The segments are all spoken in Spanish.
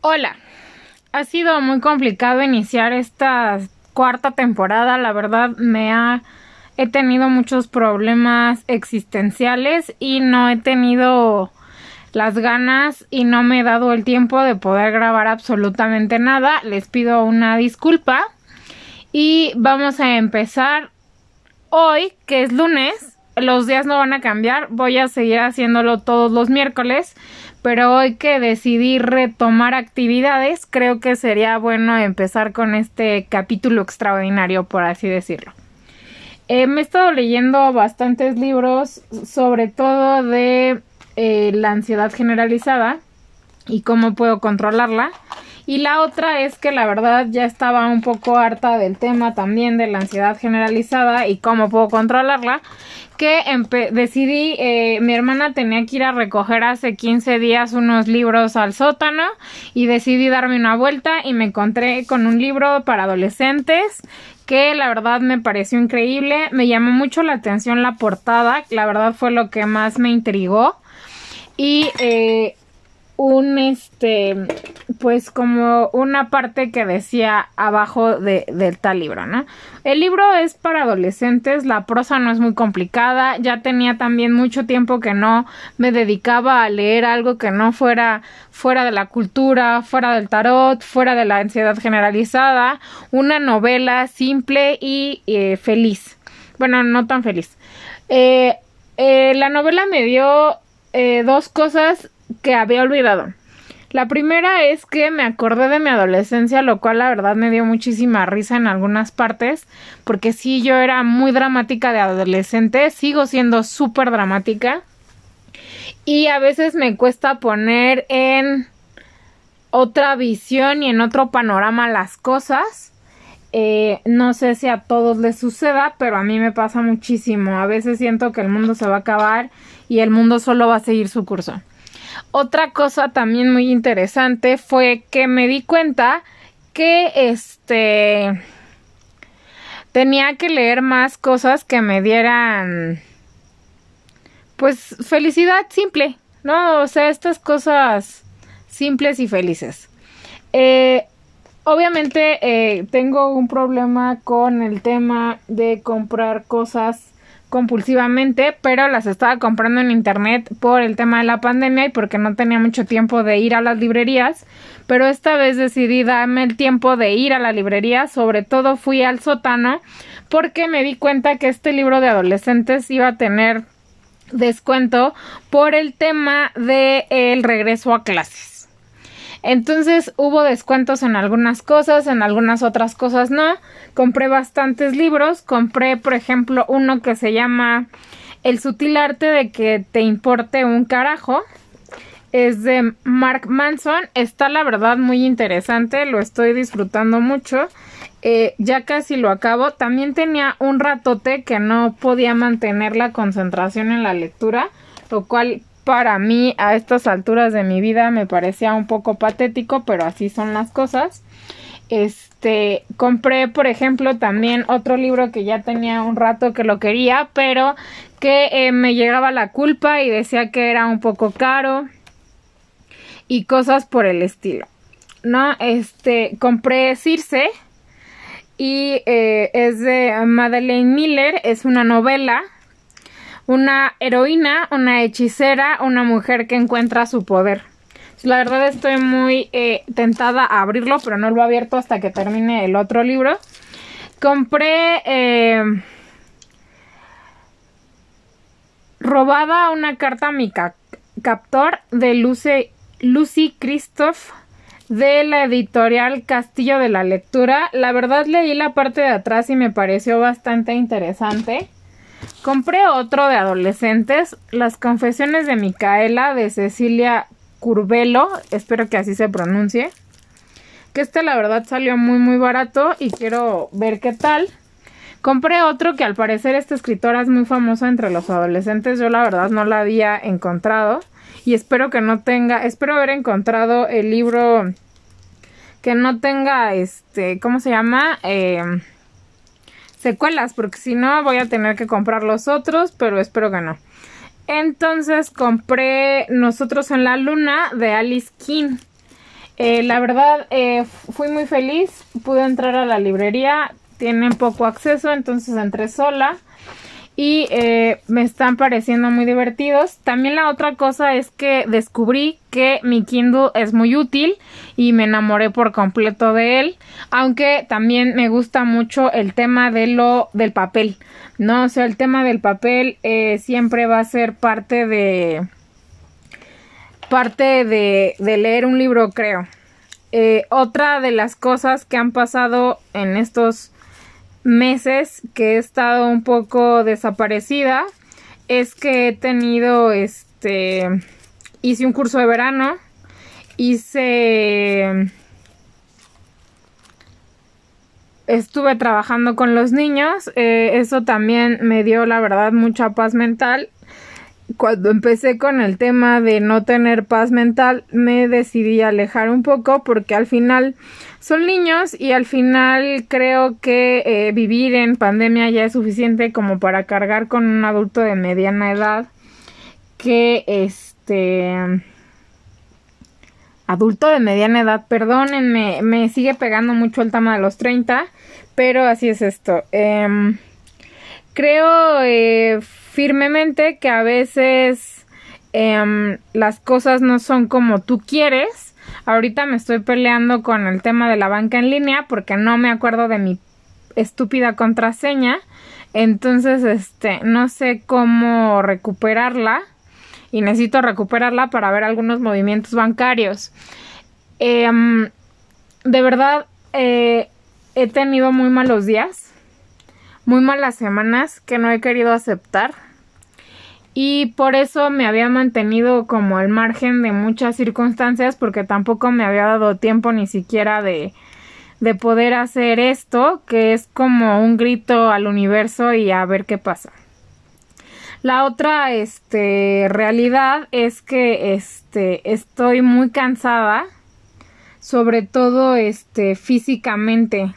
Hola, ha sido muy complicado iniciar esta cuarta temporada, la verdad me ha he tenido muchos problemas existenciales y no he tenido las ganas y no me he dado el tiempo de poder grabar absolutamente nada. Les pido una disculpa. Y vamos a empezar hoy, que es lunes. Los días no van a cambiar, voy a seguir haciéndolo todos los miércoles, pero hoy que decidí retomar actividades, creo que sería bueno empezar con este capítulo extraordinario, por así decirlo. Eh, me he estado leyendo bastantes libros, sobre todo de eh, la ansiedad generalizada y cómo puedo controlarla. Y la otra es que la verdad ya estaba un poco harta del tema también de la ansiedad generalizada y cómo puedo controlarla. Que decidí, eh, mi hermana tenía que ir a recoger hace 15 días unos libros al sótano y decidí darme una vuelta y me encontré con un libro para adolescentes que la verdad me pareció increíble. Me llamó mucho la atención la portada, la verdad fue lo que más me intrigó. Y eh, un este pues como una parte que decía abajo de, del tal libro, ¿no? El libro es para adolescentes, la prosa no es muy complicada, ya tenía también mucho tiempo que no me dedicaba a leer algo que no fuera fuera de la cultura, fuera del tarot, fuera de la ansiedad generalizada, una novela simple y eh, feliz. Bueno, no tan feliz. Eh, eh, la novela me dio dos cosas que había olvidado. La primera es que me acordé de mi adolescencia, lo cual la verdad me dio muchísima risa en algunas partes, porque sí, yo era muy dramática de adolescente, sigo siendo súper dramática, y a veces me cuesta poner en otra visión y en otro panorama las cosas. Eh, no sé si a todos les suceda, pero a mí me pasa muchísimo. A veces siento que el mundo se va a acabar y el mundo solo va a seguir su curso. Otra cosa también muy interesante fue que me di cuenta que este tenía que leer más cosas que me dieran pues felicidad simple, ¿no? O sea, estas cosas simples y felices. Eh, obviamente eh, tengo un problema con el tema de comprar cosas compulsivamente, pero las estaba comprando en internet por el tema de la pandemia y porque no tenía mucho tiempo de ir a las librerías, pero esta vez decidí darme el tiempo de ir a la librería, sobre todo fui al sótano porque me di cuenta que este libro de adolescentes iba a tener descuento por el tema de el regreso a clases. Entonces hubo descuentos en algunas cosas, en algunas otras cosas no. Compré bastantes libros. Compré, por ejemplo, uno que se llama El sutil arte de que te importe un carajo. Es de Mark Manson. Está la verdad muy interesante. Lo estoy disfrutando mucho. Eh, ya casi lo acabo. También tenía un ratote que no podía mantener la concentración en la lectura. Lo cual para mí a estas alturas de mi vida me parecía un poco patético, pero así son las cosas. Este, compré, por ejemplo, también otro libro que ya tenía un rato que lo quería, pero que eh, me llegaba la culpa y decía que era un poco caro y cosas por el estilo. ¿No? Este, compré Circe y eh, es de Madeleine Miller, es una novela una heroína, una hechicera, una mujer que encuentra su poder. La verdad estoy muy eh, tentada a abrirlo, pero no lo he abierto hasta que termine el otro libro. Compré eh, robada una carta a mi captor de Lucy, Lucy Christoph de la editorial Castillo de la Lectura. La verdad leí la parte de atrás y me pareció bastante interesante. Compré otro de adolescentes, Las confesiones de Micaela de Cecilia Curvelo, espero que así se pronuncie. Que este la verdad salió muy muy barato y quiero ver qué tal. Compré otro que al parecer esta escritora es muy famosa entre los adolescentes, yo la verdad no la había encontrado y espero que no tenga, espero haber encontrado el libro que no tenga este, ¿cómo se llama? Eh, secuelas, porque si no voy a tener que comprar los otros, pero espero que no. Entonces compré Nosotros en la Luna de Alice King. Eh, la verdad, eh, fui muy feliz, pude entrar a la librería, tienen poco acceso, entonces entré sola y eh, me están pareciendo muy divertidos. También la otra cosa es que descubrí que mi Kindle es muy útil y me enamoré por completo de él, aunque también me gusta mucho el tema de lo del papel, no, o sea, el tema del papel eh, siempre va a ser parte de parte de, de leer un libro, creo. Eh, otra de las cosas que han pasado en estos meses que he estado un poco desaparecida es que he tenido este hice un curso de verano hice estuve trabajando con los niños eh, eso también me dio la verdad mucha paz mental cuando empecé con el tema de no tener paz mental, me decidí alejar un poco porque al final son niños y al final creo que eh, vivir en pandemia ya es suficiente como para cargar con un adulto de mediana edad que este adulto de mediana edad, perdónenme, me sigue pegando mucho el tema de los 30, pero así es esto. Em, creo eh, firmemente que a veces em, las cosas no son como tú quieres. Ahorita me estoy peleando con el tema de la banca en línea porque no me acuerdo de mi estúpida contraseña. Entonces, este, no sé cómo recuperarla y necesito recuperarla para ver algunos movimientos bancarios. Em, de verdad, eh, he tenido muy malos días, muy malas semanas que no he querido aceptar y por eso me había mantenido como al margen de muchas circunstancias porque tampoco me había dado tiempo ni siquiera de, de poder hacer esto que es como un grito al universo y a ver qué pasa. La otra este realidad es que este estoy muy cansada sobre todo este físicamente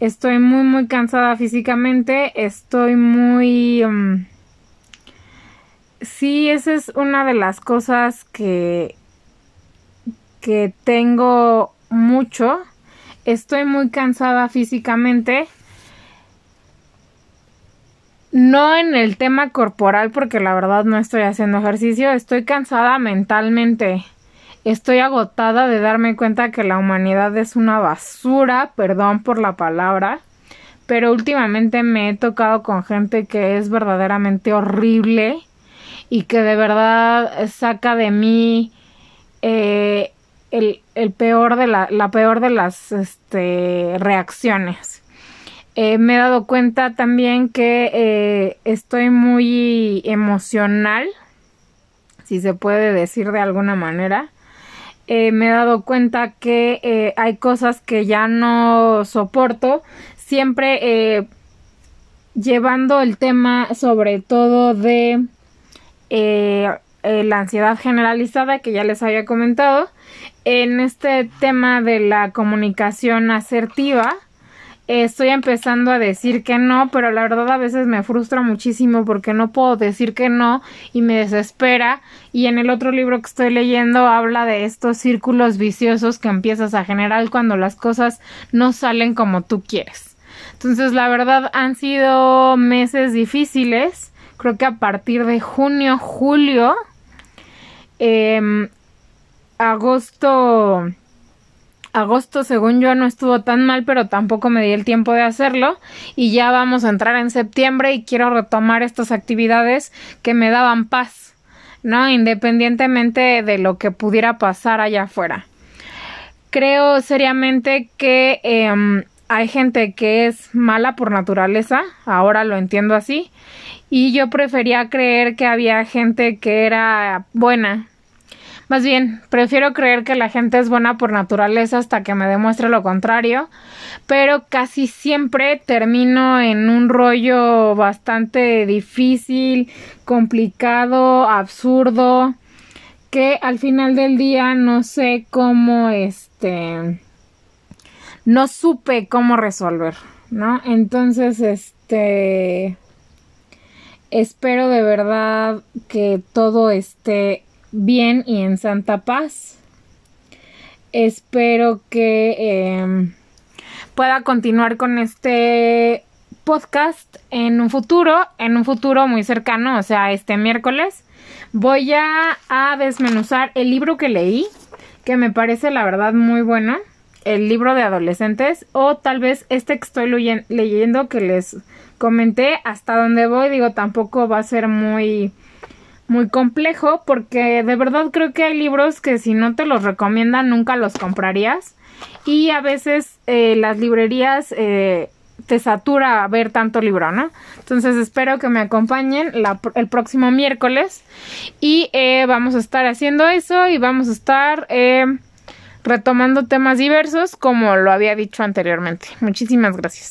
estoy muy muy cansada físicamente estoy muy mm, sí, esa es una de las cosas que, que tengo mucho. Estoy muy cansada físicamente. No en el tema corporal, porque la verdad no estoy haciendo ejercicio. Estoy cansada mentalmente. Estoy agotada de darme cuenta que la humanidad es una basura, perdón por la palabra. Pero últimamente me he tocado con gente que es verdaderamente horrible y que de verdad saca de mí eh, el, peor de la, peor de las este, reacciones. Eh, me he dado cuenta también que eh, estoy muy emocional, si se puede decir de alguna manera. Me he dado cuenta que hay cosas que ya no soporto, siempre llevando el tema sobre todo de eh, eh, la ansiedad generalizada que ya les había comentado. En este tema de la comunicación asertiva, estoy empezando a decir que no, pero la verdad a veces me frustra muchísimo porque no puedo decir que no y me desespera. Y en el otro libro que estoy leyendo habla de estos círculos viciosos que empiezas a generar cuando las cosas no salen como tú quieres. Entonces, la verdad han sido meses difíciles creo que a partir de junio, julio, em, agosto, agosto según yo no estuvo tan mal, pero tampoco me di el tiempo de hacerlo y ya vamos a entrar en septiembre y quiero retomar estas actividades que me daban paz, ¿no? Independientemente de lo que pudiera pasar allá afuera. Creo seriamente que em, hay gente que es mala por naturaleza, ahora lo entiendo así, y yo prefería creer que había gente que era buena. Más bien, prefiero creer que la gente es buena por naturaleza hasta que me demuestre lo contrario, pero casi siempre termino en un rollo bastante difícil, complicado, absurdo, que al final del día no sé cómo este no supe cómo resolver, ¿no? Entonces, este Espero de verdad que todo esté bien y en santa paz. espero que em, pueda continuar con este podcast en un futuro, en un futuro muy cercano, o sea, este miércoles. Voy a, desmenuzar el libro que leí, que me parece la verdad muy bueno, el libro de adolescentes, o tal vez este que estoy leyendo que les comenté hasta donde voy, digo, tampoco va a ser muy muy complejo porque de verdad creo que hay libros que si no te los recomiendan nunca los comprarías y a veces eh, las librerías eh, te satura ver tanto libro, ¿no? Entonces espero que me acompañen el próximo miércoles y eh, vamos a estar haciendo eso y vamos a estar retomando temas diversos como lo había dicho anteriormente. Muchísimas gracias.